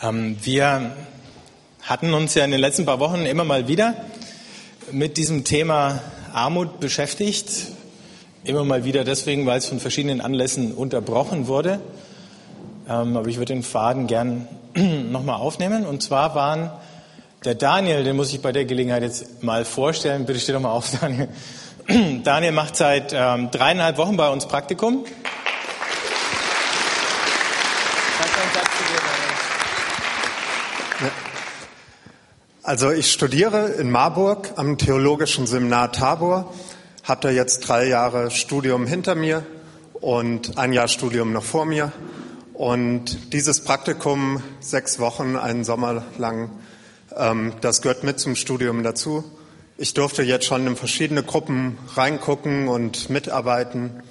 Ähm, wir hatten uns ja in den letzten paar Wochen immer mal wieder mit diesem Thema Armut beschäftigt. Immer mal wieder deswegen, weil es von verschiedenen Anlässen unterbrochen wurde. Ähm, aber ich würde den Faden gern nochmal aufnehmen. Und zwar waren der Daniel, den muss ich bei der Gelegenheit jetzt mal vorstellen. Bitte steh doch mal auf, Daniel. Daniel macht seit ähm, dreieinhalb Wochen bei uns Praktikum. Also ich studiere in Marburg am Theologischen Seminar Tabor, hatte jetzt drei Jahre Studium hinter mir und ein Jahr Studium noch vor mir. Und dieses Praktikum, sechs Wochen, einen Sommer lang, ähm, das gehört mit zum Studium dazu. Ich durfte jetzt schon in verschiedene Gruppen reingucken und mitarbeiten.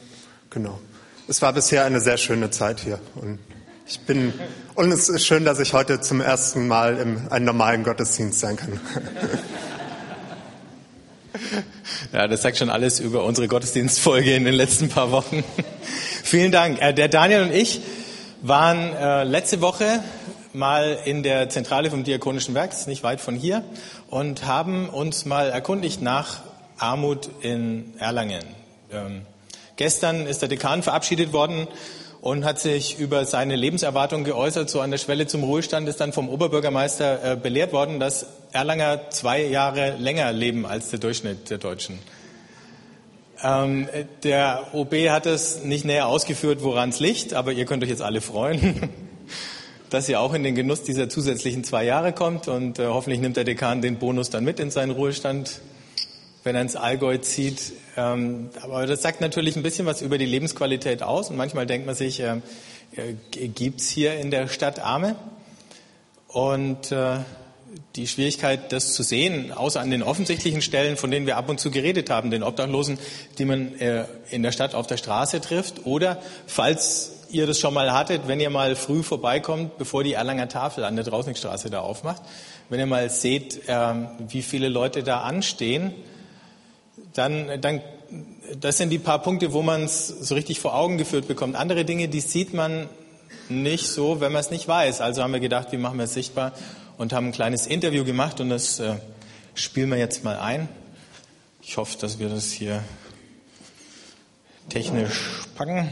Genau. Es war bisher eine sehr schöne Zeit hier. Und ich bin, und es ist schön, dass ich heute zum ersten Mal im einem normalen Gottesdienst sein kann. Ja, das sagt schon alles über unsere Gottesdienstfolge in den letzten paar Wochen. Vielen Dank. Äh, der Daniel und ich waren äh, letzte Woche mal in der Zentrale vom Diakonischen Werk, nicht weit von hier, und haben uns mal erkundigt nach Armut in Erlangen. Ähm, gestern ist der Dekan verabschiedet worden und hat sich über seine Lebenserwartung geäußert. So an der Schwelle zum Ruhestand ist dann vom Oberbürgermeister äh, belehrt worden, dass Erlanger zwei Jahre länger leben als der Durchschnitt der Deutschen. Ähm, der OB hat es nicht näher ausgeführt, woran es liegt, aber ihr könnt euch jetzt alle freuen, dass ihr auch in den Genuss dieser zusätzlichen zwei Jahre kommt und äh, hoffentlich nimmt der Dekan den Bonus dann mit in seinen Ruhestand wenn er ins Allgäu zieht. Ähm, aber das sagt natürlich ein bisschen was über die Lebensqualität aus. Und manchmal denkt man sich, äh, äh, gibt es hier in der Stadt Arme? Und äh, die Schwierigkeit, das zu sehen, außer an den offensichtlichen Stellen, von denen wir ab und zu geredet haben, den Obdachlosen, die man äh, in der Stadt auf der Straße trifft, oder falls ihr das schon mal hattet, wenn ihr mal früh vorbeikommt, bevor die Erlanger Tafel an der Draußenstraße da aufmacht, wenn ihr mal seht, äh, wie viele Leute da anstehen, dann, dann das sind die paar Punkte, wo man es so richtig vor Augen geführt bekommt. Andere Dinge, die sieht man nicht so, wenn man es nicht weiß. Also haben wir gedacht, wie machen wir es sichtbar und haben ein kleines Interview gemacht und das äh, spielen wir jetzt mal ein. Ich hoffe, dass wir das hier technisch packen.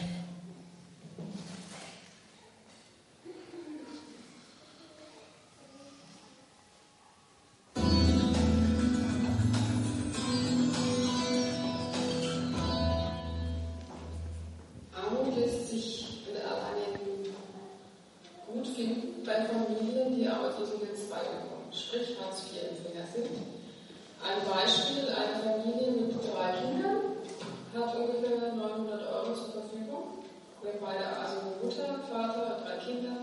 Wir haben beide also Mutter, Vater, drei Kinder,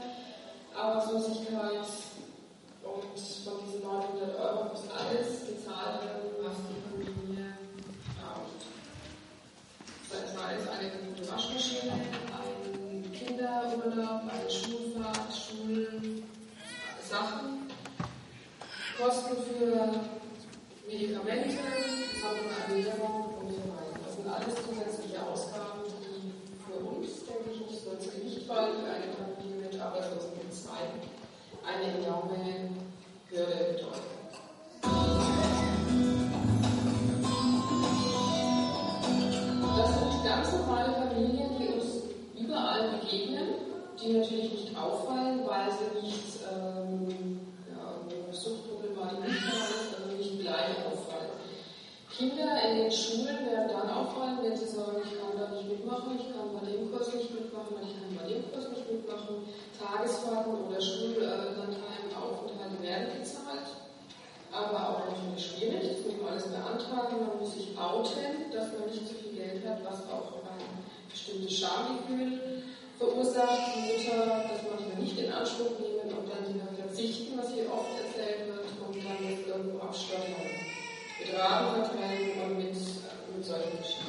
Arbeitslosigkeit und von diesen 900 Euro muss alles gezahlt werden, was die Familie braucht. Das war jetzt eine gute Waschmaschine, ein Kinderurlaub, eine Schulfahrt, Schulsachen, Kosten für Medikamente, besondere Ernährung. eine enorme höhere Bedeutung. Das sind ganz normale Familien, die uns überall begegnen, die natürlich nicht auffallen, weil sie nicht ähm, ja, Suchtproblematik haben, also nicht gleich auffallen. Kinder in den Schulen werden dann auffallen, wenn sie sagen, ich kann da nicht mitmachen, ich kann bei dem Kurs nicht mitmachen, ich kann bei dem Kurs nicht mitmachen Tagesfahrten oder Schulanteilen Aufenthalte werden gezahlt, aber auch natürlich schwierig. Das muss man alles beantragen. Man muss sich outen, dass man nicht so viel Geld hat, was auch ein bestimmtes Schamgefühl verursacht. Die Mutter, das manchmal nicht in Anspruch nehmen und dann wieder verzichten, was hier oft erzählt wird, und dann irgendwo absteuern. Mit Rahmen verteilen und mit, mit solchen Geschichten.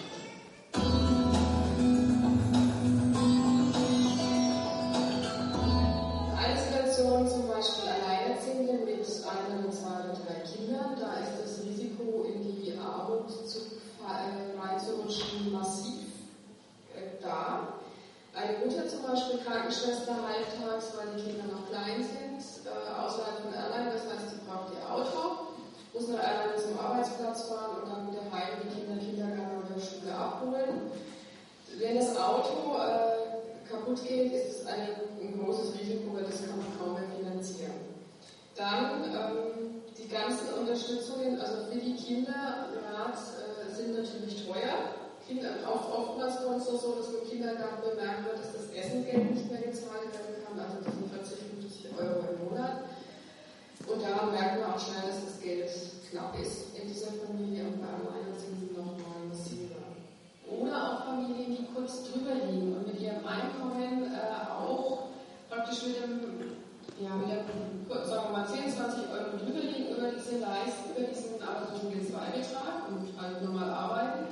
Eine Mutter zum Beispiel Krankenschwester halbtags, weil die Kinder noch klein sind, äh, außerhalb von Erlangen, das heißt, sie braucht ihr Auto, muss nach Erlangen zum Arbeitsplatz fahren und dann wieder heim die Kinder Kindergarten oder Schule abholen. Wenn das Auto äh, kaputt geht, ist es ein, ein großes Risiko, weil das kann man kaum mehr finanzieren. Dann ähm, die ganzen Unterstützungen, also für die Kinder, Rat, äh, sind natürlich teuer. Kinder, auch oftmals kommt es so, dass im Kindergarten bemerkt wird, dass das Essengeld nicht mehr gezahlt werden kann, also das sind 40, 50 Euro im Monat. Und da merkt man auch schnell, dass das Geld knapp ist in dieser Familie und bei Alleinerziehenden nochmal massiver. Oder auch Familien, die kurz drüber liegen und mit ihrem Einkommen äh, auch praktisch mit dem, ja, mit dem, sagen wir mal, 10, 20 Euro drüber liegen über diese Leistung, über diesen arbeitslosen Zwei-Betrag und halt normal arbeiten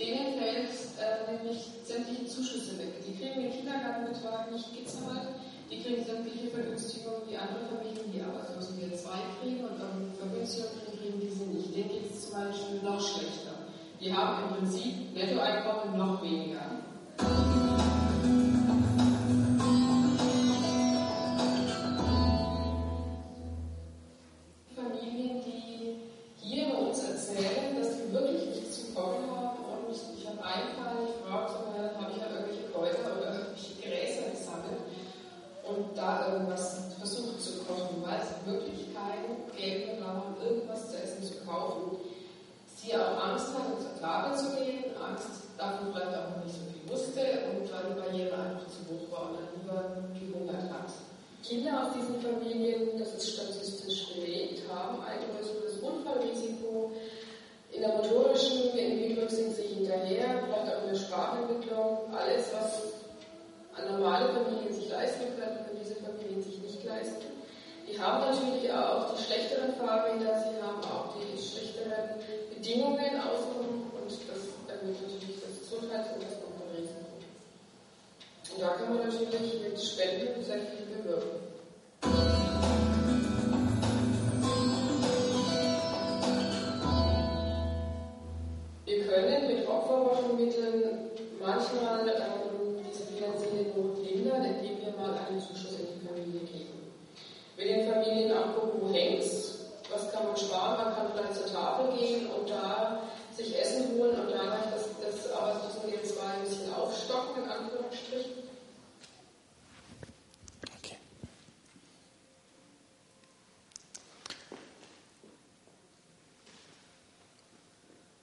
denen fällt äh, nämlich sämtliche Zuschüsse weg. Die kriegen den Kindergartenbetrag nicht gezahlt, die kriegen sämtliche Vergünstigungen wie andere Familien, die Arbeitslosen wir zwei kriegen und dann Vergünstigungen kriegen diese nicht. Denen geht es zum Beispiel noch schlechter. Die haben im Prinzip Nettoeinkommen noch weniger.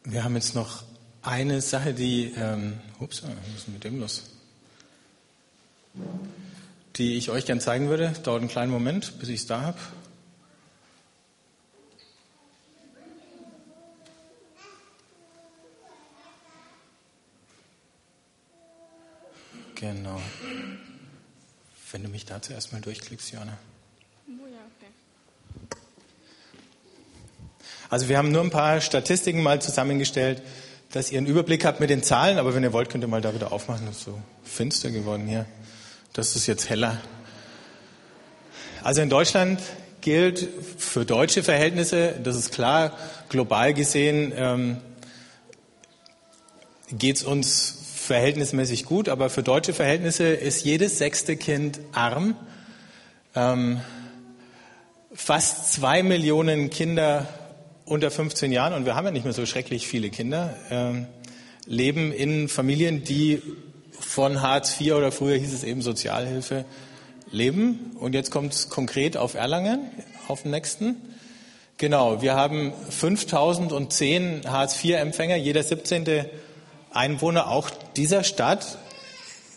Wir haben jetzt noch eine Sache, die, ähm, ups, was ist mit dem los? Die ich euch gern zeigen würde. Dauert einen kleinen Moment, bis ich es da habe. Genau. Wenn du mich dazu erstmal durchklickst, Johanna. Also wir haben nur ein paar Statistiken mal zusammengestellt, dass ihr einen Überblick habt mit den Zahlen, aber wenn ihr wollt, könnt ihr mal da wieder aufmachen. Das ist so finster geworden hier. Das ist jetzt heller. Also in Deutschland gilt für deutsche Verhältnisse, das ist klar, global gesehen ähm, geht es uns verhältnismäßig gut, aber für deutsche Verhältnisse ist jedes sechste Kind arm. Ähm, fast zwei Millionen Kinder unter 15 Jahren, und wir haben ja nicht mehr so schrecklich viele Kinder, äh, leben in Familien, die von Hartz IV oder früher hieß es eben Sozialhilfe leben. Und jetzt kommt es konkret auf Erlangen, auf den nächsten. Genau, wir haben 5010 Hartz-IV-Empfänger, jeder 17. Einwohner auch dieser Stadt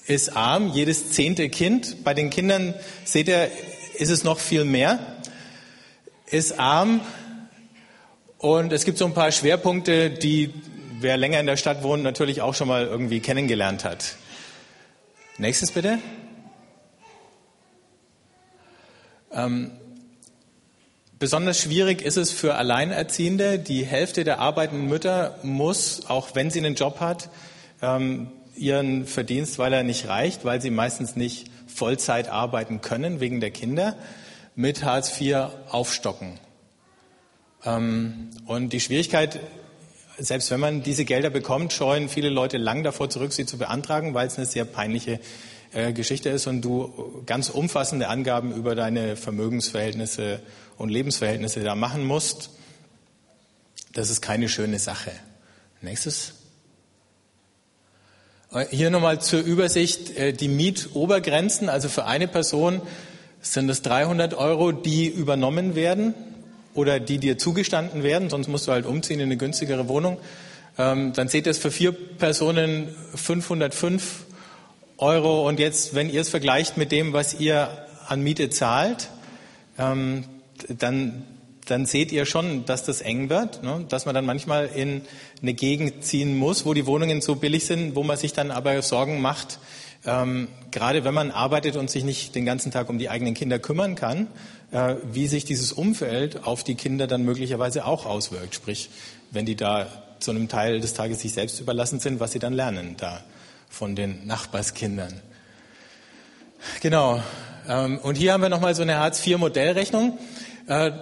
ist arm, jedes zehnte Kind. Bei den Kindern, seht ihr, ist es noch viel mehr, ist arm. Und es gibt so ein paar Schwerpunkte, die wer länger in der Stadt wohnt, natürlich auch schon mal irgendwie kennengelernt hat. Nächstes bitte. Ähm, besonders schwierig ist es für Alleinerziehende. Die Hälfte der arbeitenden Mütter muss, auch wenn sie einen Job hat, ähm, ihren Verdienst, weil er nicht reicht, weil sie meistens nicht Vollzeit arbeiten können wegen der Kinder, mit Hartz IV aufstocken. Ähm, und die Schwierigkeit, selbst wenn man diese Gelder bekommt, scheuen viele Leute lang davor zurück, sie zu beantragen, weil es eine sehr peinliche äh, Geschichte ist und du ganz umfassende Angaben über deine Vermögensverhältnisse und Lebensverhältnisse da machen musst. Das ist keine schöne Sache. Nächstes. Äh, hier nochmal zur Übersicht äh, die Mietobergrenzen. Also für eine Person sind es 300 Euro, die übernommen werden oder die dir zugestanden werden, sonst musst du halt umziehen in eine günstigere Wohnung. Ähm, dann seht ihr es für vier Personen 505 Euro. Und jetzt, wenn ihr es vergleicht mit dem, was ihr an Miete zahlt, ähm, dann, dann seht ihr schon, dass das eng wird, ne? dass man dann manchmal in eine Gegend ziehen muss, wo die Wohnungen so billig sind, wo man sich dann aber Sorgen macht, ähm, gerade wenn man arbeitet und sich nicht den ganzen Tag um die eigenen Kinder kümmern kann, äh, wie sich dieses Umfeld auf die Kinder dann möglicherweise auch auswirkt. Sprich, wenn die da zu einem Teil des Tages sich selbst überlassen sind, was sie dann lernen da von den Nachbarskindern. Genau. Ähm, und hier haben wir nochmal so eine Hartz-IV-Modellrechnung. Äh,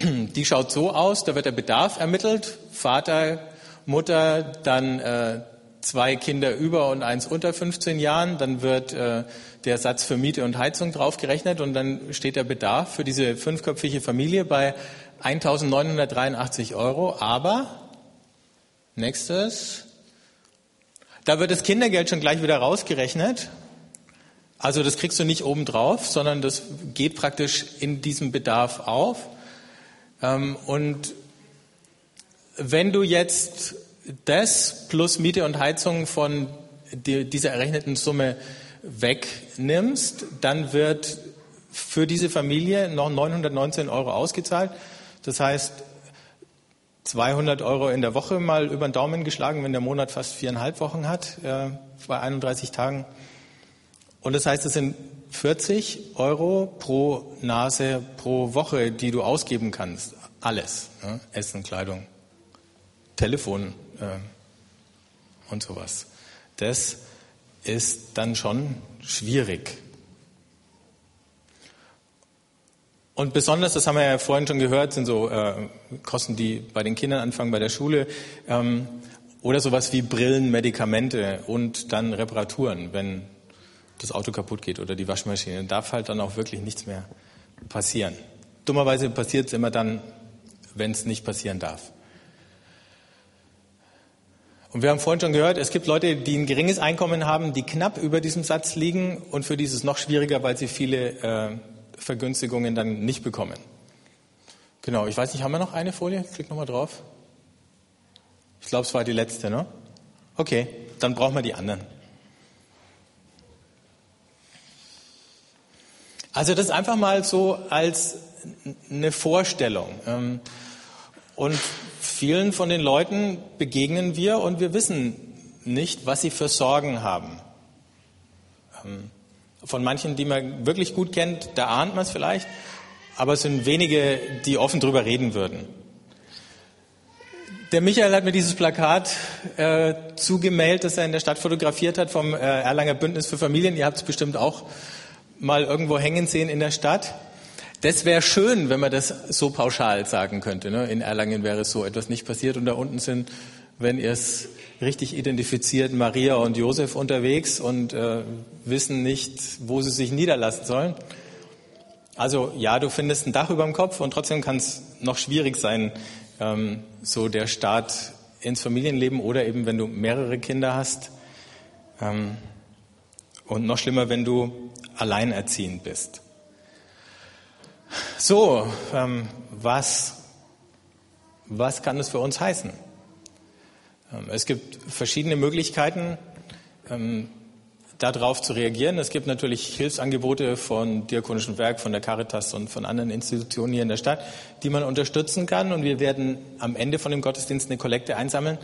die schaut so aus, da wird der Bedarf ermittelt, Vater, Mutter, dann äh, zwei Kinder über und eins unter 15 Jahren, dann wird äh, der Satz für Miete und Heizung draufgerechnet und dann steht der Bedarf für diese fünfköpfige Familie bei 1.983 Euro. Aber, nächstes, da wird das Kindergeld schon gleich wieder rausgerechnet. Also das kriegst du nicht obendrauf, sondern das geht praktisch in diesem Bedarf auf. Ähm, und wenn du jetzt das plus Miete und Heizung von dieser errechneten Summe wegnimmst, dann wird für diese Familie noch 919 Euro ausgezahlt. Das heißt, 200 Euro in der Woche mal über den Daumen geschlagen, wenn der Monat fast viereinhalb Wochen hat, äh, bei 31 Tagen. Und das heißt, es sind 40 Euro pro Nase pro Woche, die du ausgeben kannst. Alles. Ne? Essen, Kleidung, Telefon, äh, und sowas. Das ist dann schon schwierig. Und besonders, das haben wir ja vorhin schon gehört, sind so äh, Kosten, die bei den Kindern anfangen, bei der Schule. Ähm, oder sowas wie Brillen, Medikamente und dann Reparaturen, wenn das Auto kaputt geht oder die Waschmaschine. Dann darf halt dann auch wirklich nichts mehr passieren. Dummerweise passiert es immer dann, wenn es nicht passieren darf. Und wir haben vorhin schon gehört, es gibt Leute, die ein geringes Einkommen haben, die knapp über diesem Satz liegen und für dieses noch schwieriger, weil sie viele äh, Vergünstigungen dann nicht bekommen. Genau, ich weiß nicht, haben wir noch eine Folie? Klick nochmal drauf. Ich glaube, es war die letzte, ne? Okay, dann brauchen wir die anderen. Also das einfach mal so als eine Vorstellung. Ähm, und vielen von den Leuten begegnen wir und wir wissen nicht, was sie für Sorgen haben. Ähm, von manchen, die man wirklich gut kennt, da ahnt man es vielleicht, aber es sind wenige, die offen drüber reden würden. Der Michael hat mir dieses Plakat äh, zugemailt, das er in der Stadt fotografiert hat vom äh, Erlanger Bündnis für Familien. Ihr habt es bestimmt auch mal irgendwo hängen sehen in der Stadt. Das wäre schön, wenn man das so pauschal sagen könnte. Ne? In Erlangen wäre so etwas nicht passiert und da unten sind, wenn ihr es richtig identifiziert, Maria und Josef unterwegs und äh, wissen nicht, wo sie sich niederlassen sollen. Also ja, du findest ein Dach über dem Kopf und trotzdem kann es noch schwierig sein, ähm, so der Start ins Familienleben oder eben wenn du mehrere Kinder hast. Ähm, und noch schlimmer, wenn du alleinerziehend bist. So, ähm, was, was kann das für uns heißen? Ähm, es gibt verschiedene Möglichkeiten, ähm, darauf zu reagieren. Es gibt natürlich Hilfsangebote von Diakonischen Werk, von der Caritas und von anderen Institutionen hier in der Stadt, die man unterstützen kann. Und wir werden am Ende von dem Gottesdienst eine Kollekte einsammeln,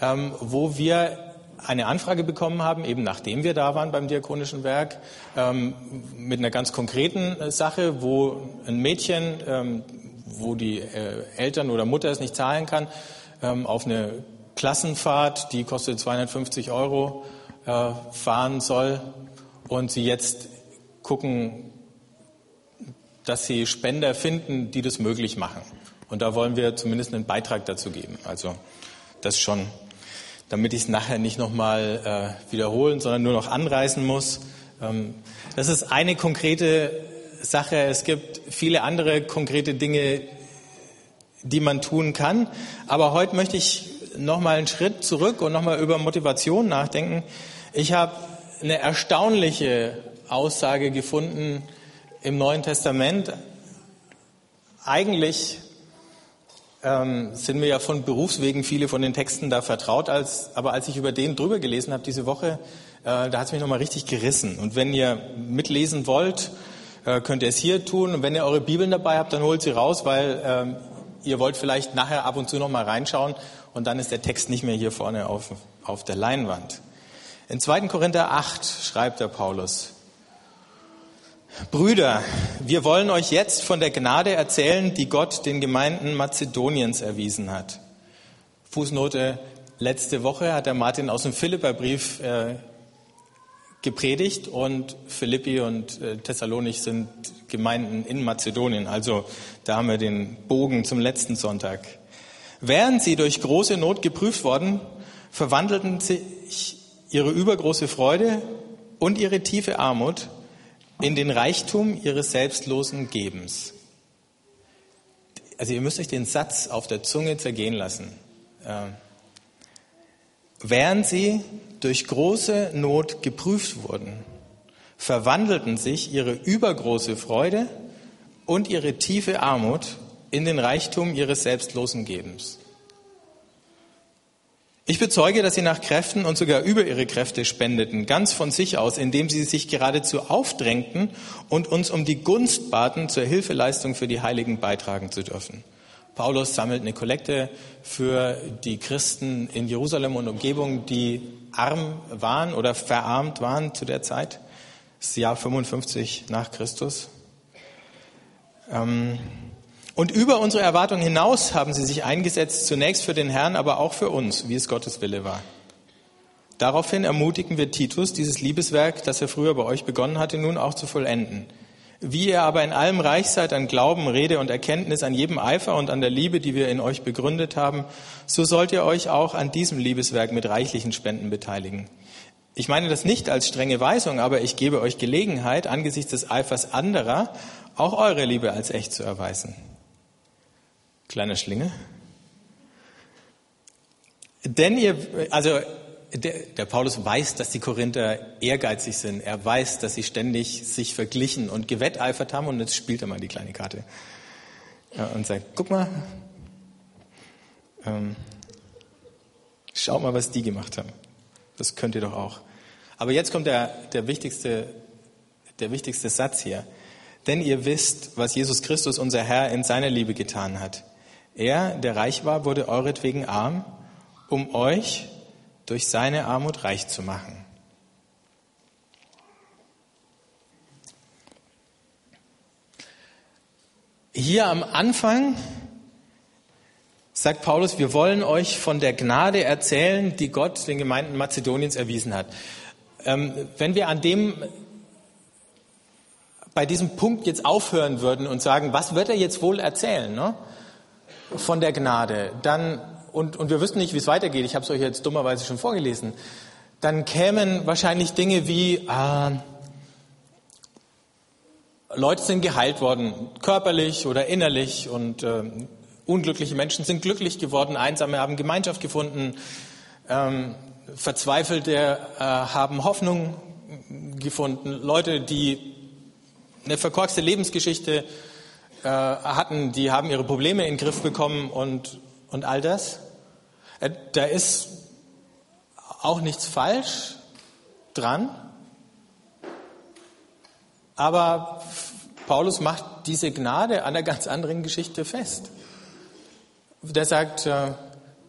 ähm, wo wir eine Anfrage bekommen haben, eben nachdem wir da waren beim Diakonischen Werk, ähm, mit einer ganz konkreten äh, Sache, wo ein Mädchen, ähm, wo die äh, Eltern oder Mutter es nicht zahlen kann, ähm, auf eine Klassenfahrt, die kostet 250 Euro, äh, fahren soll und sie jetzt gucken, dass sie Spender finden, die das möglich machen. Und da wollen wir zumindest einen Beitrag dazu geben. Also das schon damit ich es nachher nicht nochmal äh, wiederholen, sondern nur noch anreißen muss. Ähm, das ist eine konkrete Sache. Es gibt viele andere konkrete Dinge, die man tun kann. Aber heute möchte ich noch mal einen Schritt zurück und noch mal über Motivation nachdenken. Ich habe eine erstaunliche Aussage gefunden im Neuen Testament. Eigentlich ähm, sind mir ja von Berufswegen viele von den Texten da vertraut, als, aber als ich über den drüber gelesen habe diese Woche, äh, da hat es mich nochmal richtig gerissen. Und wenn ihr mitlesen wollt, äh, könnt ihr es hier tun. Und wenn ihr eure Bibeln dabei habt, dann holt sie raus, weil ähm, ihr wollt vielleicht nachher ab und zu nochmal reinschauen und dann ist der Text nicht mehr hier vorne auf, auf der Leinwand. In 2. Korinther 8 schreibt der Paulus, Brüder, wir wollen euch jetzt von der Gnade erzählen, die Gott den Gemeinden Mazedoniens erwiesen hat. Fußnote, letzte Woche hat der Martin aus dem Philipperbrief äh, gepredigt und Philippi und äh, Thessalonich sind Gemeinden in Mazedonien. Also da haben wir den Bogen zum letzten Sonntag. Während sie durch große Not geprüft worden, verwandelten sich ihre übergroße Freude und ihre tiefe Armut in den Reichtum ihres selbstlosen Gebens. Also ihr müsst euch den Satz auf der Zunge zergehen lassen. Äh, während sie durch große Not geprüft wurden, verwandelten sich ihre übergroße Freude und ihre tiefe Armut in den Reichtum ihres selbstlosen Gebens. Ich bezeuge, dass sie nach Kräften und sogar über ihre Kräfte spendeten, ganz von sich aus, indem sie sich geradezu aufdrängten und uns um die Gunst baten, zur Hilfeleistung für die Heiligen beitragen zu dürfen. Paulus sammelt eine Kollekte für die Christen in Jerusalem und Umgebung, die arm waren oder verarmt waren zu der Zeit. Das Jahr 55 nach Christus. Ähm, und über unsere Erwartungen hinaus haben sie sich eingesetzt, zunächst für den Herrn, aber auch für uns, wie es Gottes Wille war. Daraufhin ermutigen wir Titus, dieses Liebeswerk, das er früher bei euch begonnen hatte, nun auch zu vollenden. Wie ihr aber in allem reich seid an Glauben, Rede und Erkenntnis, an jedem Eifer und an der Liebe, die wir in euch begründet haben, so sollt ihr euch auch an diesem Liebeswerk mit reichlichen Spenden beteiligen. Ich meine das nicht als strenge Weisung, aber ich gebe euch Gelegenheit, angesichts des Eifers anderer auch eure Liebe als echt zu erweisen. Kleine Schlinge. Denn ihr, also der, der, Paulus weiß, dass die Korinther ehrgeizig sind. Er weiß, dass sie ständig sich verglichen und gewetteifert haben und jetzt spielt er mal die kleine Karte und sagt, guck mal, ähm, schaut mal, was die gemacht haben. Das könnt ihr doch auch. Aber jetzt kommt der, der, wichtigste, der wichtigste Satz hier. Denn ihr wisst, was Jesus Christus, unser Herr, in seiner Liebe getan hat. Er, der reich war, wurde euretwegen arm, um euch durch seine Armut reich zu machen. Hier am Anfang sagt Paulus, wir wollen euch von der Gnade erzählen, die Gott den Gemeinden Mazedoniens erwiesen hat. Ähm, wenn wir an dem bei diesem Punkt jetzt aufhören würden und sagen, was wird er jetzt wohl erzählen? Ne? Von der Gnade, dann, und, und wir wüssten nicht, wie es weitergeht, ich habe es euch jetzt dummerweise schon vorgelesen, dann kämen wahrscheinlich Dinge wie, äh, Leute sind geheilt worden, körperlich oder innerlich, und äh, unglückliche Menschen sind glücklich geworden, Einsame haben Gemeinschaft gefunden, ähm, Verzweifelte äh, haben Hoffnung gefunden, Leute, die eine verkorkste Lebensgeschichte äh, hatten, die haben ihre Probleme in den Griff bekommen und, und all das. Äh, da ist auch nichts falsch dran. Aber Paulus macht diese Gnade an einer ganz anderen Geschichte fest. Der sagt, äh,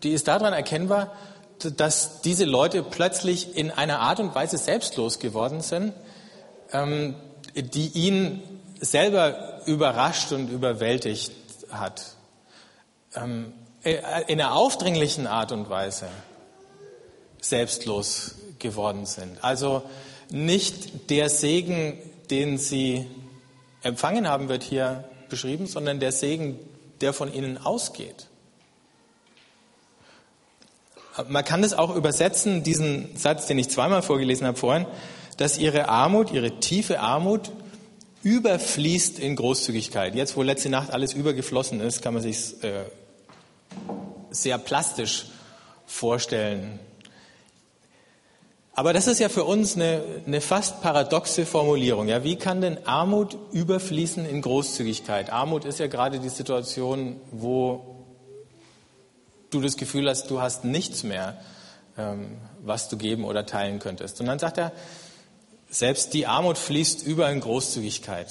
die ist daran erkennbar, dass diese Leute plötzlich in einer Art und Weise selbstlos geworden sind, ähm, die ihn selber überrascht und überwältigt hat. Ähm, äh, in einer aufdringlichen Art und Weise selbstlos geworden sind. Also nicht der Segen, den sie empfangen haben, wird hier beschrieben, sondern der Segen, der von ihnen ausgeht. Man kann es auch übersetzen, diesen Satz, den ich zweimal vorgelesen habe vorhin, dass ihre Armut, ihre tiefe Armut überfließt in Großzügigkeit. Jetzt, wo letzte Nacht alles übergeflossen ist, kann man sich äh, sehr plastisch vorstellen. Aber das ist ja für uns eine, eine fast paradoxe Formulierung. Ja, wie kann denn Armut überfließen in Großzügigkeit? Armut ist ja gerade die Situation, wo du das Gefühl hast, du hast nichts mehr, ähm, was du geben oder teilen könntest. Und dann sagt er, selbst die Armut fließt über in Großzügigkeit.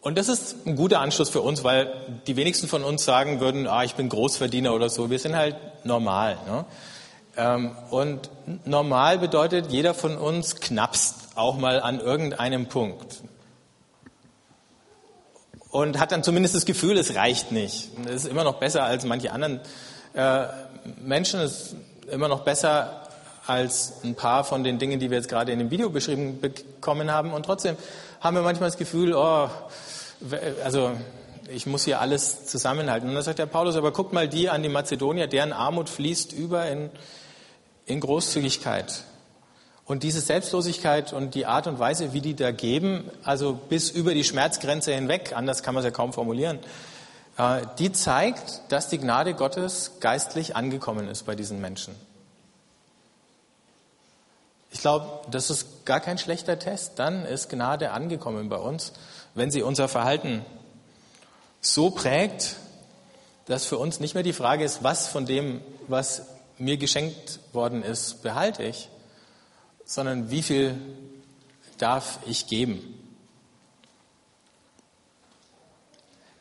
Und das ist ein guter Anschluss für uns, weil die wenigsten von uns sagen würden, ah, ich bin Großverdiener oder so. Wir sind halt normal. Ne? Ähm, und normal bedeutet, jeder von uns knappst auch mal an irgendeinem Punkt. Und hat dann zumindest das Gefühl, es reicht nicht. Es ist immer noch besser als manche anderen äh, Menschen. Es ist immer noch besser als ein paar von den Dingen, die wir jetzt gerade in dem Video beschrieben bekommen haben. Und trotzdem haben wir manchmal das Gefühl, oh, also ich muss hier alles zusammenhalten. Und dann sagt der Paulus, aber guckt mal die an die Mazedonier, deren Armut fließt über in, in Großzügigkeit. Und diese Selbstlosigkeit und die Art und Weise, wie die da geben, also bis über die Schmerzgrenze hinweg, anders kann man es ja kaum formulieren, äh, die zeigt, dass die Gnade Gottes geistlich angekommen ist bei diesen Menschen. Ich glaube, das ist gar kein schlechter Test. Dann ist Gnade angekommen bei uns, wenn sie unser Verhalten so prägt, dass für uns nicht mehr die Frage ist, was von dem, was mir geschenkt worden ist, behalte ich, sondern wie viel darf ich geben.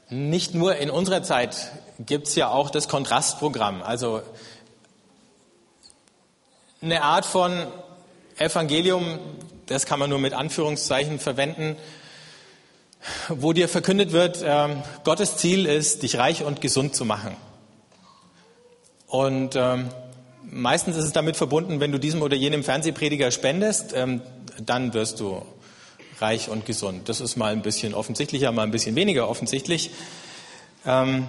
Nicht nur in unserer Zeit gibt es ja auch das Kontrastprogramm, also eine Art von Evangelium, das kann man nur mit Anführungszeichen verwenden, wo dir verkündet wird, äh, Gottes Ziel ist, dich reich und gesund zu machen. Und ähm, meistens ist es damit verbunden, wenn du diesem oder jenem Fernsehprediger spendest, ähm, dann wirst du reich und gesund. Das ist mal ein bisschen offensichtlicher, mal ein bisschen weniger offensichtlich. Ähm,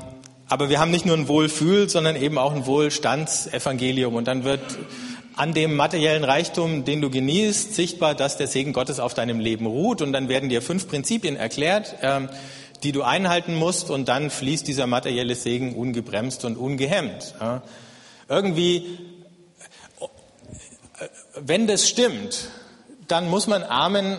aber wir haben nicht nur ein Wohlfühl, sondern eben auch ein Wohlstandsevangelium. Und dann wird an dem materiellen Reichtum, den du genießt, sichtbar, dass der Segen Gottes auf deinem Leben ruht. Und dann werden dir fünf Prinzipien erklärt, ähm, die du einhalten musst. Und dann fließt dieser materielle Segen ungebremst und ungehemmt. Irgendwie, äh, wenn das stimmt, dann muss man Armen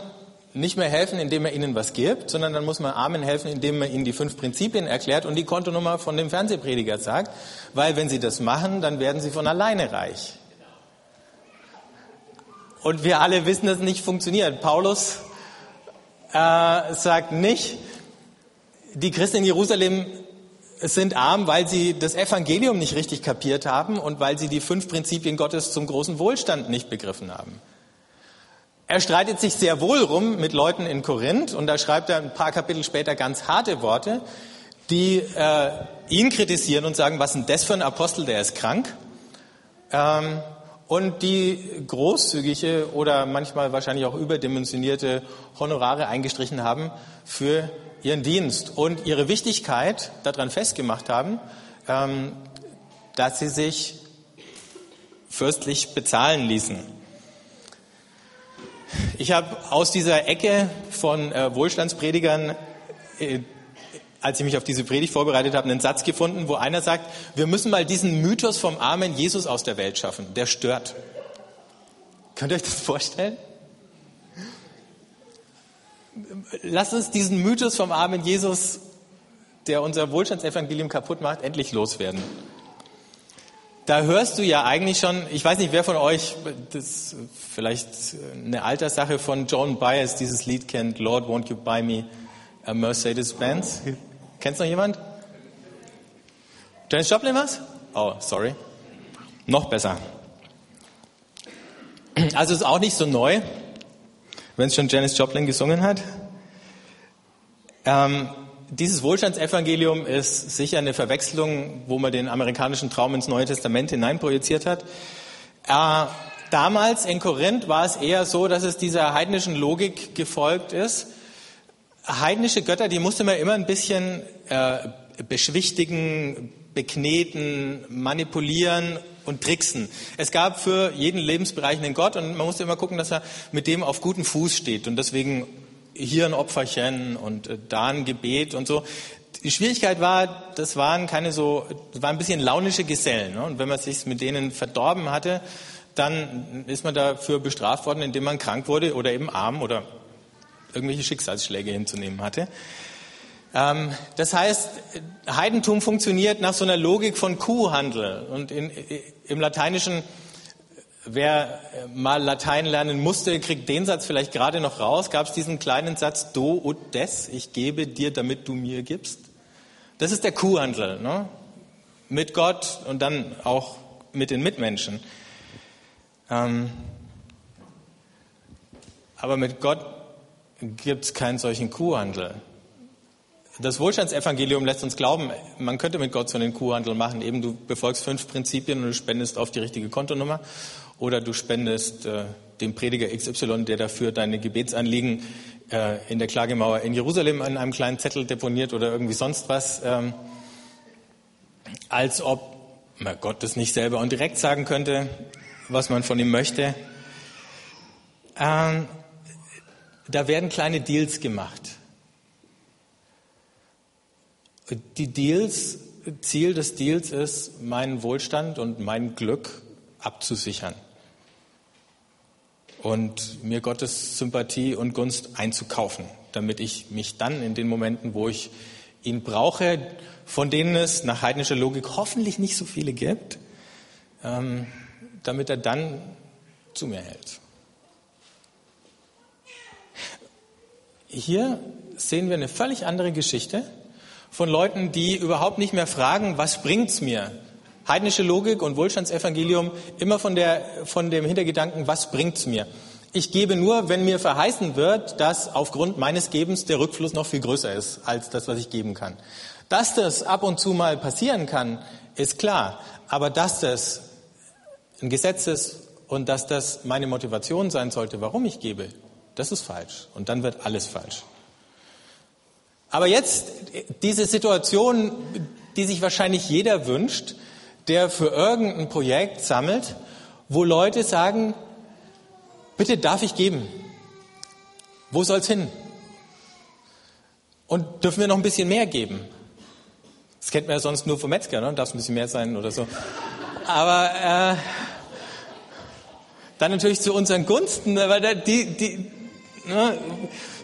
nicht mehr helfen, indem er ihnen was gibt, sondern dann muss man Armen helfen, indem man ihnen die fünf Prinzipien erklärt und die Kontonummer von dem Fernsehprediger sagt. Weil wenn sie das machen, dann werden sie von alleine reich. Und wir alle wissen, dass es nicht funktioniert. Paulus äh, sagt nicht, die Christen in Jerusalem sind arm, weil sie das Evangelium nicht richtig kapiert haben und weil sie die fünf Prinzipien Gottes zum großen Wohlstand nicht begriffen haben. Er streitet sich sehr wohl rum mit Leuten in Korinth und da schreibt er ein paar Kapitel später ganz harte Worte, die äh, ihn kritisieren und sagen, was ist denn das für ein Apostel, der ist krank. Ähm, und die großzügige oder manchmal wahrscheinlich auch überdimensionierte Honorare eingestrichen haben für ihren Dienst und ihre Wichtigkeit daran festgemacht haben, ähm, dass sie sich fürstlich bezahlen ließen. Ich habe aus dieser Ecke von äh, Wohlstandspredigern äh, als ich mich auf diese Predigt vorbereitet habe, einen Satz gefunden, wo einer sagt, wir müssen mal diesen Mythos vom armen Jesus aus der Welt schaffen. Der stört. Könnt ihr euch das vorstellen? Lass uns diesen Mythos vom armen Jesus, der unser Wohlstandsevangelium kaputt macht, endlich loswerden. Da hörst du ja eigentlich schon, ich weiß nicht, wer von euch, das vielleicht eine Alterssache von Joan Baez, dieses Lied kennt, Lord, won't you buy me a Mercedes-Benz? Kennt noch jemand? Janis Joplin was? Oh, sorry. Noch besser. Also ist auch nicht so neu, wenn es schon Janis Joplin gesungen hat. Ähm, dieses Wohlstandsevangelium ist sicher eine Verwechslung, wo man den amerikanischen Traum ins Neue Testament hineinprojiziert hat. Äh, damals in Korinth war es eher so, dass es dieser heidnischen Logik gefolgt ist heidnische Götter, die musste man immer ein bisschen äh, beschwichtigen, bekneten, manipulieren und tricksen. Es gab für jeden Lebensbereich einen Gott und man musste immer gucken, dass er mit dem auf guten Fuß steht und deswegen hier ein Opferchen und äh, da ein Gebet und so. Die Schwierigkeit war, das waren keine so, das waren ein bisschen launische Gesellen. Ne? Und wenn man sich mit denen verdorben hatte, dann ist man dafür bestraft worden, indem man krank wurde oder eben arm oder irgendwelche Schicksalsschläge hinzunehmen hatte. Ähm, das heißt, Heidentum funktioniert nach so einer Logik von Kuhhandel. Und in, im Lateinischen, wer mal Latein lernen musste, kriegt den Satz vielleicht gerade noch raus. Gab es diesen kleinen Satz Do ut des, ich gebe dir, damit du mir gibst. Das ist der Kuhhandel, ne? mit Gott und dann auch mit den Mitmenschen. Ähm, aber mit Gott gibt es keinen solchen Kuhhandel. Das Wohlstandsevangelium lässt uns glauben, man könnte mit Gott so einen Kuhhandel machen. Eben du befolgst fünf Prinzipien und du spendest auf die richtige Kontonummer oder du spendest äh, dem Prediger XY, der dafür deine Gebetsanliegen äh, in der Klagemauer in Jerusalem an einem kleinen Zettel deponiert oder irgendwie sonst was, ähm, als ob man Gott das nicht selber und direkt sagen könnte, was man von ihm möchte. Ähm, da werden kleine Deals gemacht. Die Deals, Ziel des Deals ist, meinen Wohlstand und mein Glück abzusichern und mir Gottes Sympathie und Gunst einzukaufen, damit ich mich dann in den Momenten, wo ich ihn brauche, von denen es nach heidnischer Logik hoffentlich nicht so viele gibt, ähm, damit er dann zu mir hält. Hier sehen wir eine völlig andere Geschichte von Leuten, die überhaupt nicht mehr fragen, was bringt's mir? Heidnische Logik und Wohlstandsevangelium immer von, der, von dem Hintergedanken, was bringt's mir? Ich gebe nur, wenn mir verheißen wird, dass aufgrund meines Gebens der Rückfluss noch viel größer ist als das, was ich geben kann. Dass das ab und zu mal passieren kann, ist klar. Aber dass das ein Gesetz ist und dass das meine Motivation sein sollte, warum ich gebe, das ist falsch. Und dann wird alles falsch. Aber jetzt diese Situation, die sich wahrscheinlich jeder wünscht, der für irgendein Projekt sammelt, wo Leute sagen, bitte darf ich geben? Wo soll's hin? Und dürfen wir noch ein bisschen mehr geben? Das kennt man ja sonst nur vom Metzger, ne? Darf es ein bisschen mehr sein oder so. Aber äh, dann natürlich zu unseren Gunsten, weil die, die, Ne?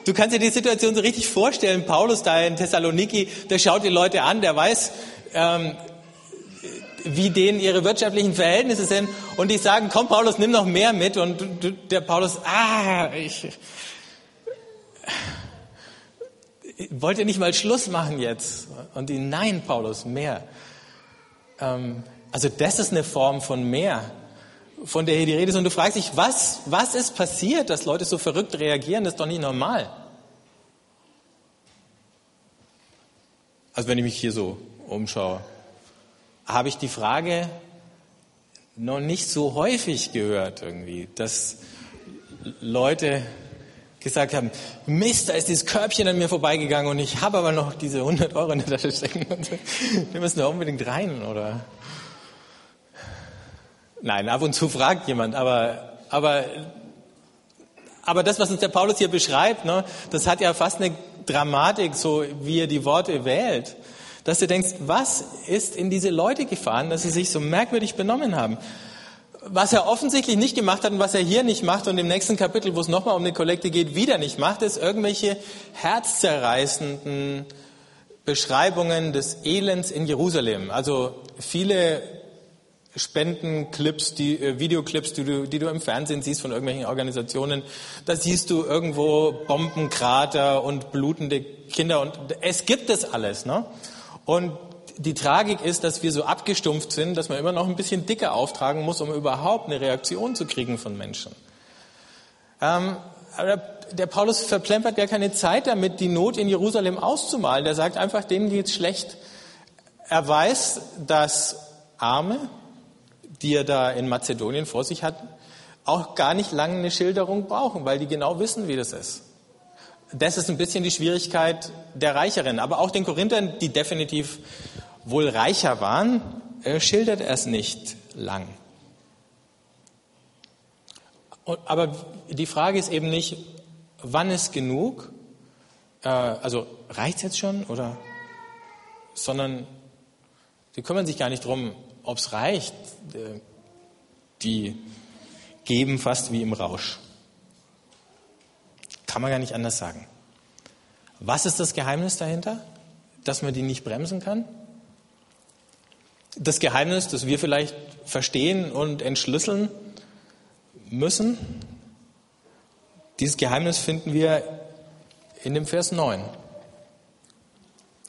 Du kannst dir die Situation so richtig vorstellen. Paulus da in Thessaloniki, der schaut die Leute an, der weiß, ähm, wie denen ihre wirtschaftlichen Verhältnisse sind. Und die sagen, komm Paulus, nimm noch mehr mit. Und der Paulus, ah, ich, ich wollte nicht mal Schluss machen jetzt. Und die, nein, Paulus, mehr. Ähm, also das ist eine Form von mehr von der hier die Rede ist. Und du fragst dich, was, was ist passiert, dass Leute so verrückt reagieren? Das ist doch nicht normal. Also wenn ich mich hier so umschaue, habe ich die Frage noch nicht so häufig gehört irgendwie, dass Leute gesagt haben, Mist, da ist dieses Körbchen an mir vorbeigegangen und ich habe aber noch diese 100 Euro in der Tasche stecken. Wir müssen da unbedingt rein, oder? Nein, ab und zu fragt jemand, aber, aber, aber das, was uns der Paulus hier beschreibt, ne, das hat ja fast eine Dramatik, so wie er die Worte wählt. Dass du denkst, was ist in diese Leute gefahren, dass sie sich so merkwürdig benommen haben? Was er offensichtlich nicht gemacht hat und was er hier nicht macht und im nächsten Kapitel, wo es nochmal um eine Kollekte geht, wieder nicht macht, ist irgendwelche herzzerreißenden Beschreibungen des Elends in Jerusalem. Also viele Spendenclips, die äh, Videoclips, die du, die du im Fernsehen siehst von irgendwelchen Organisationen, da siehst du irgendwo Bombenkrater und blutende Kinder und es gibt es alles, ne? Und die Tragik ist, dass wir so abgestumpft sind, dass man immer noch ein bisschen dicker auftragen muss, um überhaupt eine Reaktion zu kriegen von Menschen. Ähm, aber der Paulus verplempert gar keine Zeit damit, die Not in Jerusalem auszumalen. Der sagt einfach, denen geht's schlecht. Er weiß, dass Arme, die er da in Mazedonien vor sich hat, auch gar nicht lange eine Schilderung brauchen, weil die genau wissen, wie das ist. Das ist ein bisschen die Schwierigkeit der Reicheren. Aber auch den Korinthern, die definitiv wohl reicher waren, äh, schildert er es nicht lang. aber die Frage ist eben nicht, wann ist genug? Äh, also reicht es jetzt schon oder? Sondern sie kümmern sich gar nicht darum, ob es reicht. Äh, die geben fast wie im Rausch. Kann man gar nicht anders sagen. Was ist das Geheimnis dahinter? Dass man die nicht bremsen kann? Das Geheimnis, das wir vielleicht verstehen und entschlüsseln müssen, dieses Geheimnis finden wir in dem Vers 9.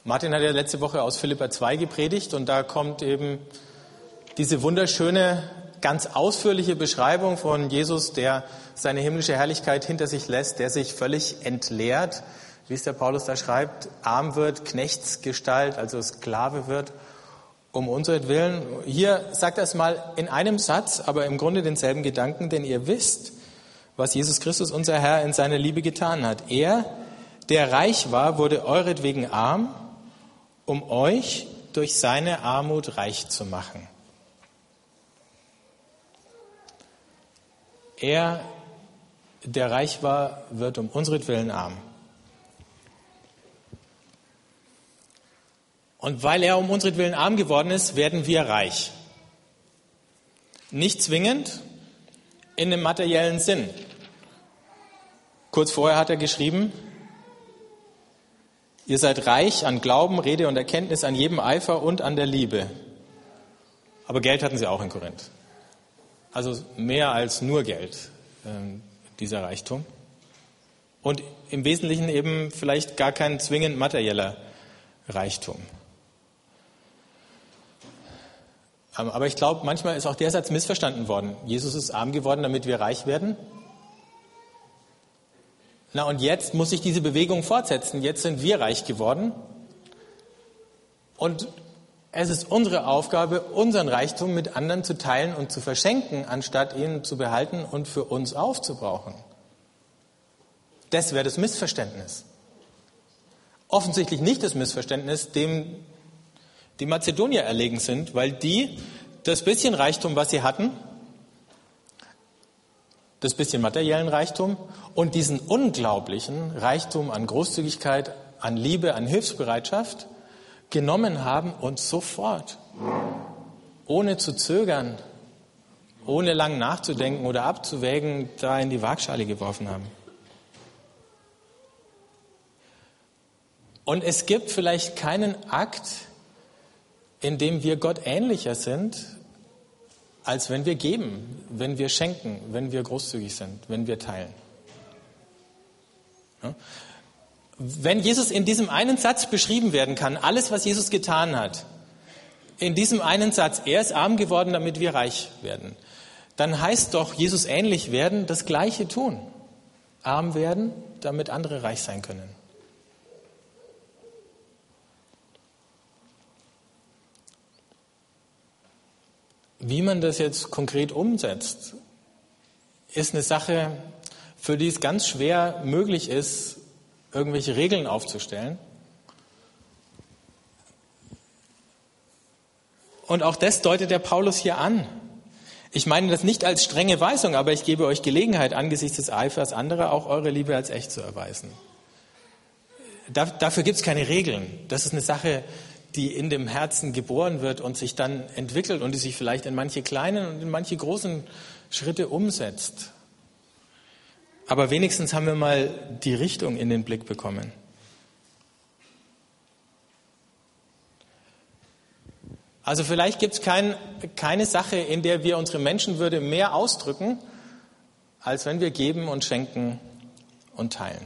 Martin hat ja letzte Woche aus Philippa 2 gepredigt und da kommt eben diese wunderschöne, ganz ausführliche Beschreibung von Jesus, der seine himmlische Herrlichkeit hinter sich lässt, der sich völlig entleert, wie es der Paulus da schreibt, arm wird, Knechtsgestalt, also Sklave wird, um Willen. Hier sagt er es mal in einem Satz, aber im Grunde denselben Gedanken, denn ihr wisst, was Jesus Christus, unser Herr, in seiner Liebe getan hat. Er, der reich war, wurde euretwegen arm, um euch durch seine Armut reich zu machen. Er, der reich war, wird um Willen arm. Und weil er um Willen arm geworden ist, werden wir reich. Nicht zwingend in dem materiellen Sinn. Kurz vorher hat er geschrieben, ihr seid reich an Glauben, Rede und Erkenntnis, an jedem Eifer und an der Liebe. Aber Geld hatten sie auch in Korinth. Also mehr als nur Geld, äh, dieser Reichtum. Und im Wesentlichen eben vielleicht gar kein zwingend materieller Reichtum. Ähm, aber ich glaube, manchmal ist auch der Satz missverstanden worden. Jesus ist arm geworden, damit wir reich werden. Na und jetzt muss sich diese Bewegung fortsetzen. Jetzt sind wir reich geworden. Und es ist unsere Aufgabe, unseren Reichtum mit anderen zu teilen und zu verschenken, anstatt ihn zu behalten und für uns aufzubrauchen. Das wäre das Missverständnis. Offensichtlich nicht das Missverständnis, dem die Mazedonier erlegen sind, weil die das bisschen Reichtum, was sie hatten, das bisschen materiellen Reichtum und diesen unglaublichen Reichtum an Großzügigkeit, an Liebe, an Hilfsbereitschaft genommen haben und sofort, ohne zu zögern, ohne lang nachzudenken oder abzuwägen, da in die Waagschale geworfen haben. Und es gibt vielleicht keinen Akt, in dem wir Gott ähnlicher sind, als wenn wir geben, wenn wir schenken, wenn wir großzügig sind, wenn wir teilen. Ja? Wenn Jesus in diesem einen Satz beschrieben werden kann, alles, was Jesus getan hat, in diesem einen Satz, er ist arm geworden, damit wir reich werden, dann heißt doch, Jesus ähnlich werden, das Gleiche tun. Arm werden, damit andere reich sein können. Wie man das jetzt konkret umsetzt, ist eine Sache, für die es ganz schwer möglich ist, irgendwelche Regeln aufzustellen. Und auch das deutet der Paulus hier an. Ich meine das nicht als strenge Weisung, aber ich gebe euch Gelegenheit, angesichts des Eifers anderer auch eure Liebe als echt zu erweisen. dafür gibt es keine Regeln. Das ist eine Sache, die in dem Herzen geboren wird und sich dann entwickelt und die sich vielleicht in manche kleinen und in manche großen Schritte umsetzt. Aber wenigstens haben wir mal die Richtung in den Blick bekommen. Also vielleicht gibt es kein, keine Sache, in der wir unsere Menschenwürde mehr ausdrücken, als wenn wir geben und schenken und teilen.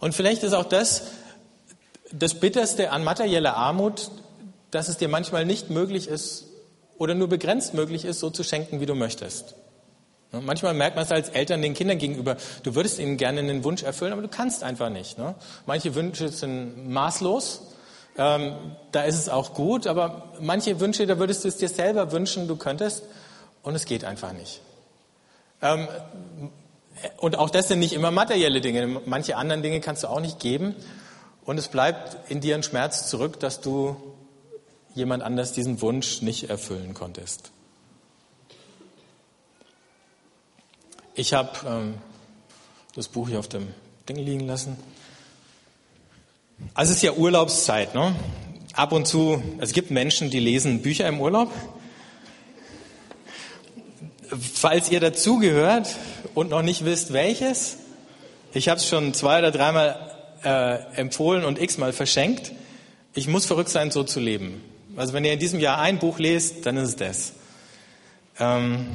Und vielleicht ist auch das das Bitterste an materieller Armut, dass es dir manchmal nicht möglich ist oder nur begrenzt möglich ist, so zu schenken, wie du möchtest. Ne, manchmal merkt man es als Eltern den Kindern gegenüber, du würdest ihnen gerne einen Wunsch erfüllen, aber du kannst einfach nicht. Ne? Manche Wünsche sind maßlos, ähm, da ist es auch gut, aber manche Wünsche, da würdest du es dir selber wünschen, du könntest, und es geht einfach nicht. Ähm, und auch das sind nicht immer materielle Dinge. Manche anderen Dinge kannst du auch nicht geben. Und es bleibt in dir ein Schmerz zurück, dass du jemand anders diesen Wunsch nicht erfüllen konntest. Ich habe ähm, das Buch hier auf dem Ding liegen lassen. Also es ist ja Urlaubszeit. Ne? Ab und zu, es gibt Menschen, die lesen Bücher im Urlaub. Falls ihr dazugehört und noch nicht wisst, welches, ich habe es schon zwei oder dreimal äh, empfohlen und x-mal verschenkt. Ich muss verrückt sein, so zu leben. Also wenn ihr in diesem Jahr ein Buch lest, dann ist es das. Ähm,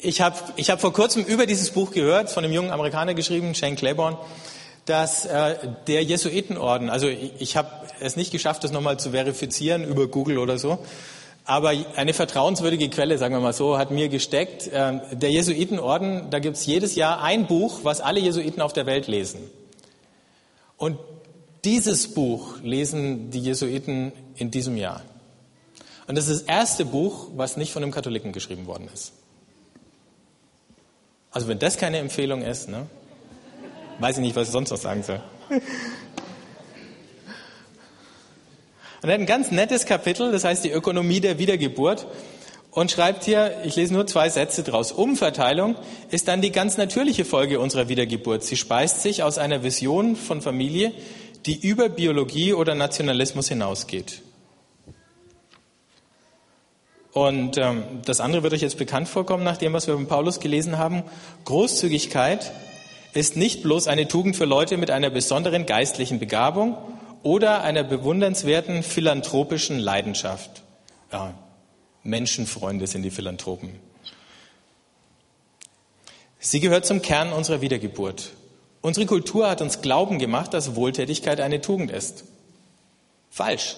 ich habe ich hab vor kurzem über dieses Buch gehört, von einem jungen Amerikaner geschrieben, Shane Claiborne, dass äh, der Jesuitenorden, also ich, ich habe es nicht geschafft, das nochmal zu verifizieren über Google oder so, aber eine vertrauenswürdige Quelle, sagen wir mal so, hat mir gesteckt. Äh, der Jesuitenorden, da gibt es jedes Jahr ein Buch, was alle Jesuiten auf der Welt lesen. Und dieses Buch lesen die Jesuiten in diesem Jahr. Und das ist das erste Buch, was nicht von einem Katholiken geschrieben worden ist. Also wenn das keine Empfehlung ist, ne? weiß ich nicht, was ich sonst noch sagen soll. Und er hat ein ganz nettes Kapitel, das heißt die Ökonomie der Wiedergeburt und schreibt hier, ich lese nur zwei Sätze draus. Umverteilung ist dann die ganz natürliche Folge unserer Wiedergeburt. Sie speist sich aus einer Vision von Familie, die über Biologie oder Nationalismus hinausgeht. Und ähm, das andere wird euch jetzt bekannt vorkommen, nach dem, was wir von Paulus gelesen haben. Großzügigkeit ist nicht bloß eine Tugend für Leute mit einer besonderen geistlichen Begabung oder einer bewundernswerten philanthropischen Leidenschaft. Ja, Menschenfreunde sind die Philanthropen. Sie gehört zum Kern unserer Wiedergeburt. Unsere Kultur hat uns glauben gemacht, dass Wohltätigkeit eine Tugend ist. Falsch.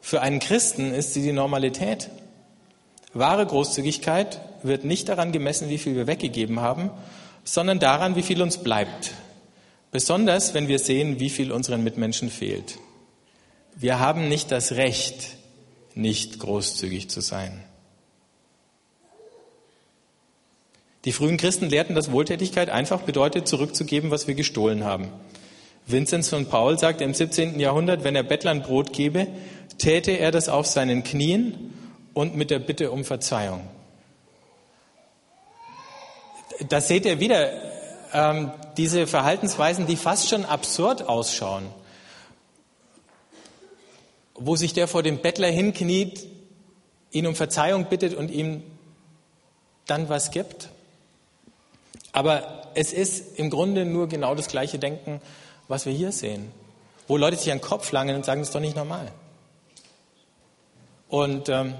Für einen Christen ist sie die Normalität. Wahre Großzügigkeit wird nicht daran gemessen, wie viel wir weggegeben haben, sondern daran, wie viel uns bleibt. Besonders, wenn wir sehen, wie viel unseren Mitmenschen fehlt. Wir haben nicht das Recht, nicht großzügig zu sein. Die frühen Christen lehrten, dass Wohltätigkeit einfach bedeutet, zurückzugeben, was wir gestohlen haben. Vinzenz von Paul sagte im 17. Jahrhundert, wenn er Bettlern Brot gebe, täte er das auf seinen Knien und mit der Bitte um Verzeihung. Da seht ihr wieder ähm, diese Verhaltensweisen, die fast schon absurd ausschauen, wo sich der vor dem Bettler hinkniet, ihn um Verzeihung bittet und ihm dann was gibt. Aber es ist im Grunde nur genau das gleiche Denken, was wir hier sehen, wo Leute sich an den Kopf langen und sagen, das ist doch nicht normal. Und ähm,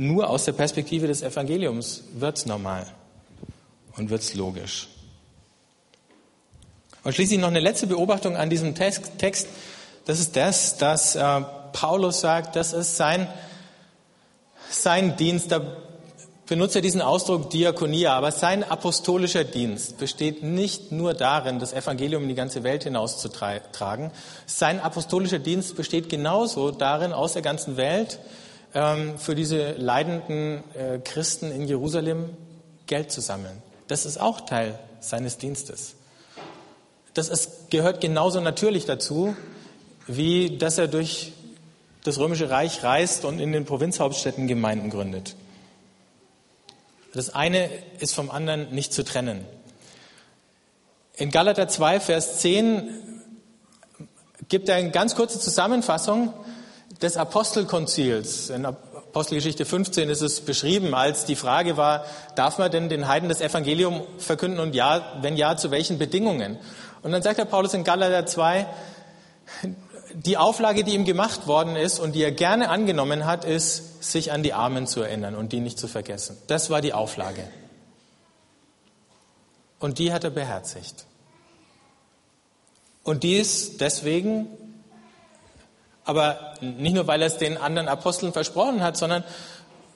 nur aus der Perspektive des Evangeliums wird es normal und wird es logisch. Und schließlich noch eine letzte Beobachtung an diesem Text. Das ist das, dass äh, Paulus sagt, das ist sein, sein Dienst. Da benutzt er diesen Ausdruck Diakonia, aber sein apostolischer Dienst besteht nicht nur darin, das Evangelium in die ganze Welt hinauszutragen. Sein apostolischer Dienst besteht genauso darin, aus der ganzen Welt für diese leidenden äh, Christen in Jerusalem Geld zu sammeln. Das ist auch Teil seines Dienstes. Das ist, gehört genauso natürlich dazu, wie dass er durch das Römische Reich reist und in den Provinzhauptstädten Gemeinden gründet. Das eine ist vom anderen nicht zu trennen. In Galater 2, Vers 10 gibt er eine ganz kurze Zusammenfassung des Apostelkonzils. In Apostelgeschichte 15 ist es beschrieben, als die Frage war, darf man denn den Heiden das Evangelium verkünden und ja, wenn ja, zu welchen Bedingungen? Und dann sagt der Paulus in Galater 2, die Auflage, die ihm gemacht worden ist und die er gerne angenommen hat, ist, sich an die Armen zu erinnern und die nicht zu vergessen. Das war die Auflage. Und die hat er beherzigt. Und dies deswegen, aber nicht nur, weil er es den anderen Aposteln versprochen hat, sondern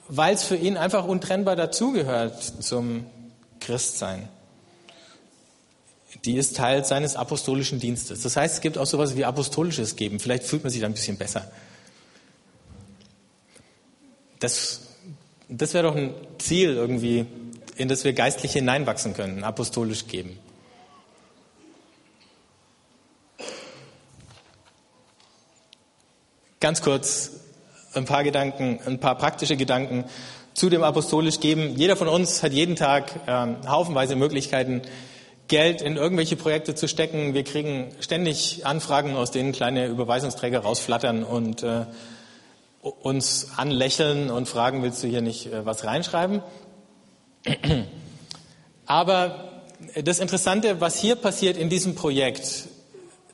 weil es für ihn einfach untrennbar dazugehört zum Christsein. Die ist Teil seines apostolischen Dienstes. Das heißt, es gibt auch sowas wie apostolisches Geben. Vielleicht fühlt man sich da ein bisschen besser. Das, das wäre doch ein Ziel irgendwie, in das wir geistlich hineinwachsen können, apostolisch geben. Ganz kurz ein paar Gedanken, ein paar praktische Gedanken zu dem apostolisch geben. Jeder von uns hat jeden Tag ähm, haufenweise Möglichkeiten, Geld in irgendwelche Projekte zu stecken. Wir kriegen ständig Anfragen, aus denen kleine Überweisungsträger rausflattern und äh, uns anlächeln und fragen, willst du hier nicht äh, was reinschreiben? Aber das Interessante, was hier passiert in diesem Projekt,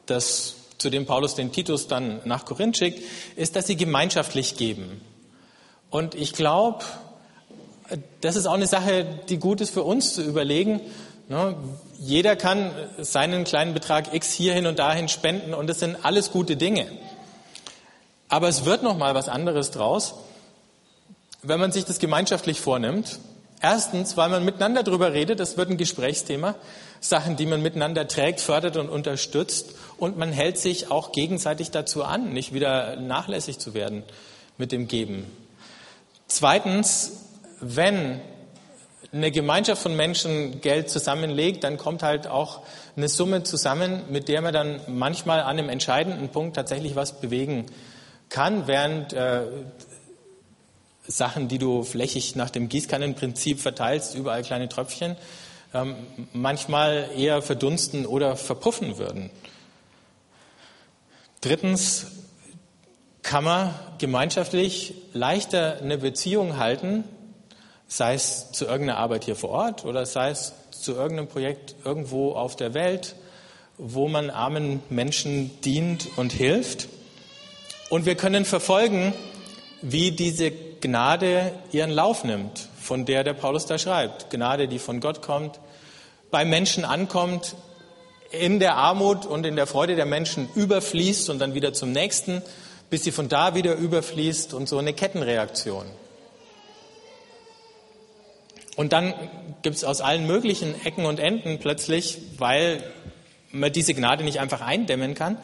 das, zu dem Paulus den Titus dann nach Korinth schickt, ist, dass sie gemeinschaftlich geben. Und ich glaube, das ist auch eine Sache, die gut ist für uns zu überlegen. Ne? Jeder kann seinen kleinen Betrag X hier hin und dahin spenden und das sind alles gute Dinge. Aber es wird noch mal was anderes draus, wenn man sich das gemeinschaftlich vornimmt. Erstens, weil man miteinander darüber redet, das wird ein Gesprächsthema, Sachen, die man miteinander trägt, fördert und unterstützt und man hält sich auch gegenseitig dazu an, nicht wieder nachlässig zu werden mit dem Geben. Zweitens, wenn eine Gemeinschaft von Menschen Geld zusammenlegt, dann kommt halt auch eine Summe zusammen, mit der man dann manchmal an einem entscheidenden Punkt tatsächlich was bewegen kann, während äh, Sachen, die du flächig nach dem Gießkannenprinzip verteilst, überall kleine Tröpfchen, manchmal eher verdunsten oder verpuffen würden. Drittens kann man gemeinschaftlich leichter eine Beziehung halten, sei es zu irgendeiner Arbeit hier vor Ort oder sei es zu irgendeinem Projekt irgendwo auf der Welt, wo man armen Menschen dient und hilft. Und wir können verfolgen, wie diese Gnade ihren Lauf nimmt, von der der Paulus da schreibt. Gnade, die von Gott kommt, bei Menschen ankommt, in der Armut und in der Freude der Menschen überfließt und dann wieder zum nächsten, bis sie von da wieder überfließt und so eine Kettenreaktion. Und dann gibt es aus allen möglichen Ecken und Enden plötzlich, weil man diese Gnade nicht einfach eindämmen kann,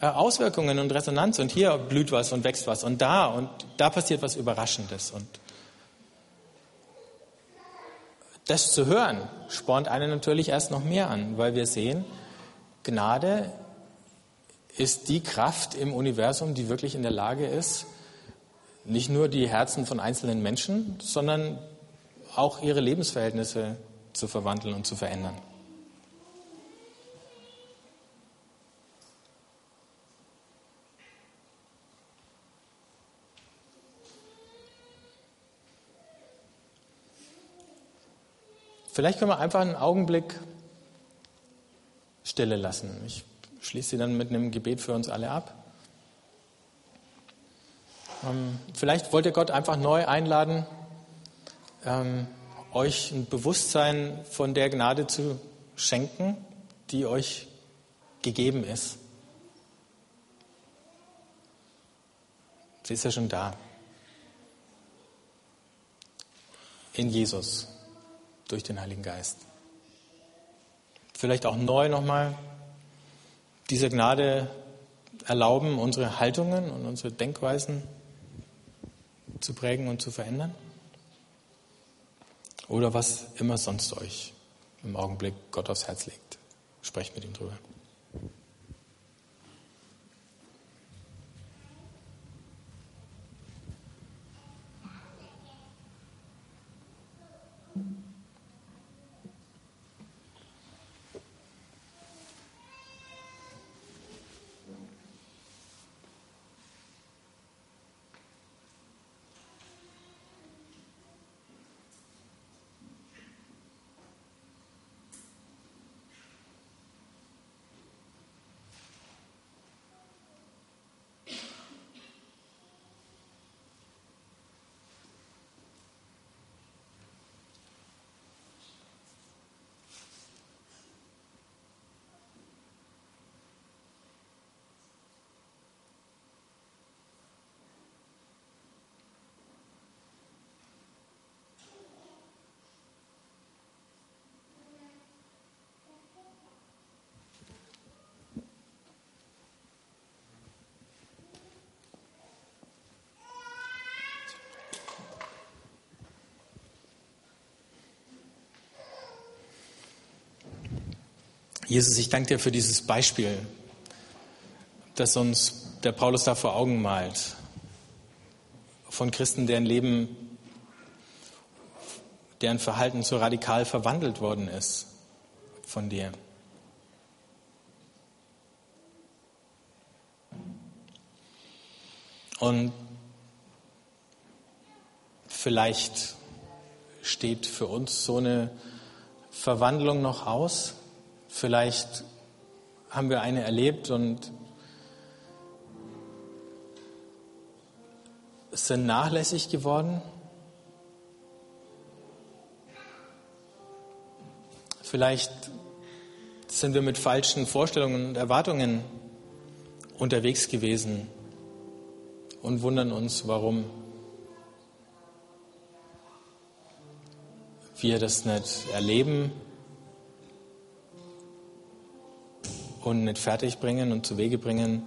äh, Auswirkungen und Resonanz. Und hier blüht was und wächst was und da und da passiert was Überraschendes. Und das zu hören, spornt einen natürlich erst noch mehr an, weil wir sehen, Gnade ist die Kraft im Universum, die wirklich in der Lage ist, nicht nur die Herzen von einzelnen Menschen, sondern auch ihre Lebensverhältnisse zu verwandeln und zu verändern. Vielleicht können wir einfach einen Augenblick Stille lassen. Ich schließe sie dann mit einem Gebet für uns alle ab. Ähm, vielleicht wollt ihr Gott einfach neu einladen, ähm, euch ein Bewusstsein von der Gnade zu schenken, die euch gegeben ist. Sie ist ja schon da. In Jesus, durch den Heiligen Geist. Vielleicht auch neu nochmal diese Gnade erlauben, unsere Haltungen und unsere Denkweisen zu prägen und zu verändern oder was immer sonst euch im Augenblick Gott aufs Herz legt. Sprecht mit ihm drüber. Jesus, ich danke dir für dieses Beispiel, das uns der Paulus da vor Augen malt. Von Christen, deren Leben deren Verhalten so radikal verwandelt worden ist von dir. Und vielleicht steht für uns so eine Verwandlung noch aus. Vielleicht haben wir eine erlebt und sind nachlässig geworden. Vielleicht sind wir mit falschen Vorstellungen und Erwartungen unterwegs gewesen und wundern uns, warum wir das nicht erleben und nicht fertigbringen und zu Wege bringen,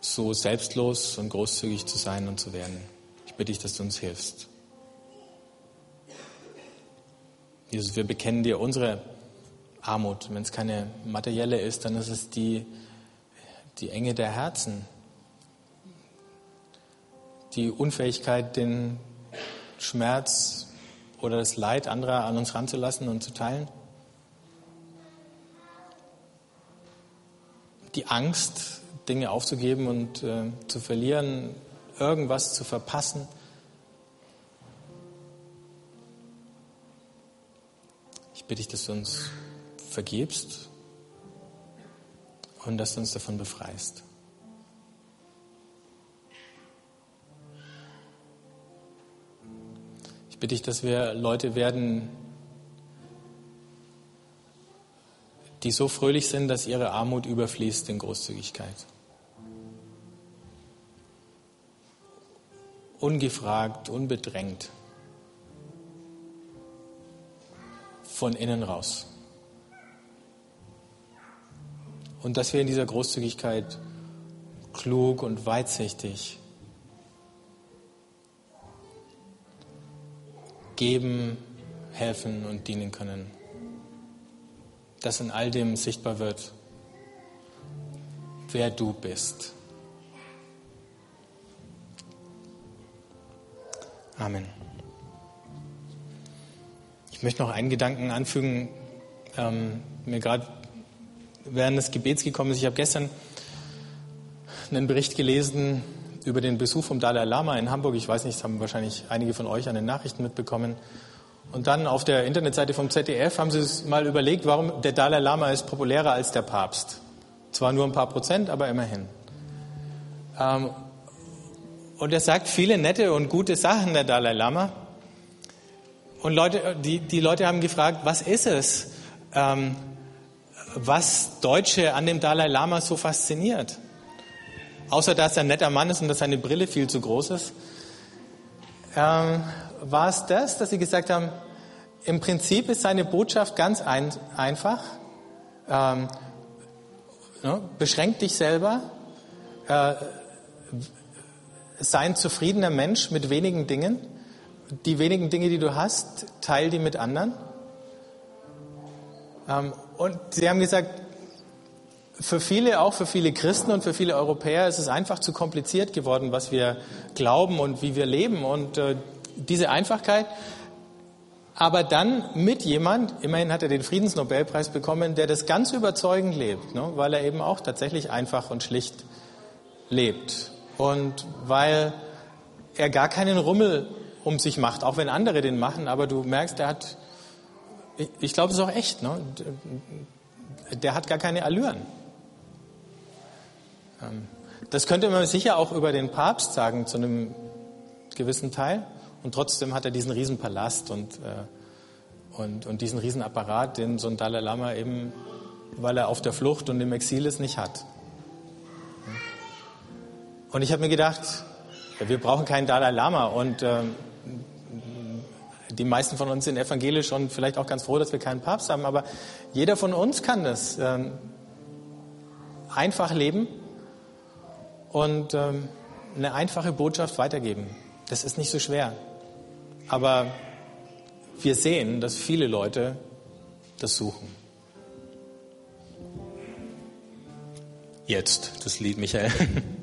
so selbstlos und großzügig zu sein und zu werden. Ich bitte dich, dass du uns hilfst. Jesus, wir bekennen dir unsere Armut. Wenn es keine materielle ist, dann ist es die, die Enge der Herzen, die Unfähigkeit, den Schmerz oder das Leid anderer an uns ranzulassen und zu teilen. Die Angst, Dinge aufzugeben und äh, zu verlieren, irgendwas zu verpassen. Ich bitte dich, dass du uns vergibst und dass du uns davon befreist. Ich bitte dich, dass wir Leute werden, die so fröhlich sind, dass ihre Armut überfließt in Großzügigkeit. Ungefragt, unbedrängt. Von innen raus. Und dass wir in dieser Großzügigkeit klug und weitsichtig geben, helfen und dienen können. Dass in all dem sichtbar wird, wer du bist. Amen. Ich möchte noch einen Gedanken anfügen, ähm, mir gerade während des Gebets gekommen ist. Ich habe gestern einen Bericht gelesen über den Besuch vom Dalai Lama in Hamburg. Ich weiß nicht, das haben wahrscheinlich einige von euch an den Nachrichten mitbekommen. Und dann auf der Internetseite vom ZDF haben sie mal überlegt, warum der Dalai Lama ist populärer als der Papst. Zwar nur ein paar Prozent, aber immerhin. Ähm, und er sagt viele nette und gute Sachen, der Dalai Lama. Und Leute, die, die Leute haben gefragt, was ist es, ähm, was Deutsche an dem Dalai Lama so fasziniert? Außer dass er ein netter Mann ist und dass seine Brille viel zu groß ist. Ähm, war es das, dass sie gesagt haben, im Prinzip ist seine Botschaft ganz ein, einfach. Ähm, ne, beschränk dich selber. Äh, sei ein zufriedener Mensch mit wenigen Dingen. Die wenigen Dinge, die du hast, teil die mit anderen. Ähm, und sie haben gesagt, für viele, auch für viele Christen und für viele Europäer ist es einfach zu kompliziert geworden, was wir glauben und wie wir leben. Und äh, diese Einfachkeit, aber dann mit jemand, immerhin hat er den Friedensnobelpreis bekommen, der das ganz überzeugend lebt, ne? weil er eben auch tatsächlich einfach und schlicht lebt und weil er gar keinen Rummel um sich macht, auch wenn andere den machen, aber du merkst, er hat, ich, glaube, es ist auch echt, ne? der hat gar keine Allüren. Ähm, das könnte man sicher auch über den Papst sagen, zu einem gewissen Teil. Und trotzdem hat er diesen Riesenpalast und, äh, und, und diesen Riesenapparat, den so ein Dalai Lama eben, weil er auf der Flucht und im Exil ist, nicht hat. Und ich habe mir gedacht, wir brauchen keinen Dalai Lama und äh, die meisten von uns sind evangelisch und vielleicht auch ganz froh, dass wir keinen Papst haben, aber jeder von uns kann das äh, einfach leben und äh, eine einfache Botschaft weitergeben. Das ist nicht so schwer. Aber wir sehen, dass viele Leute das suchen. Jetzt das Lied, Michael.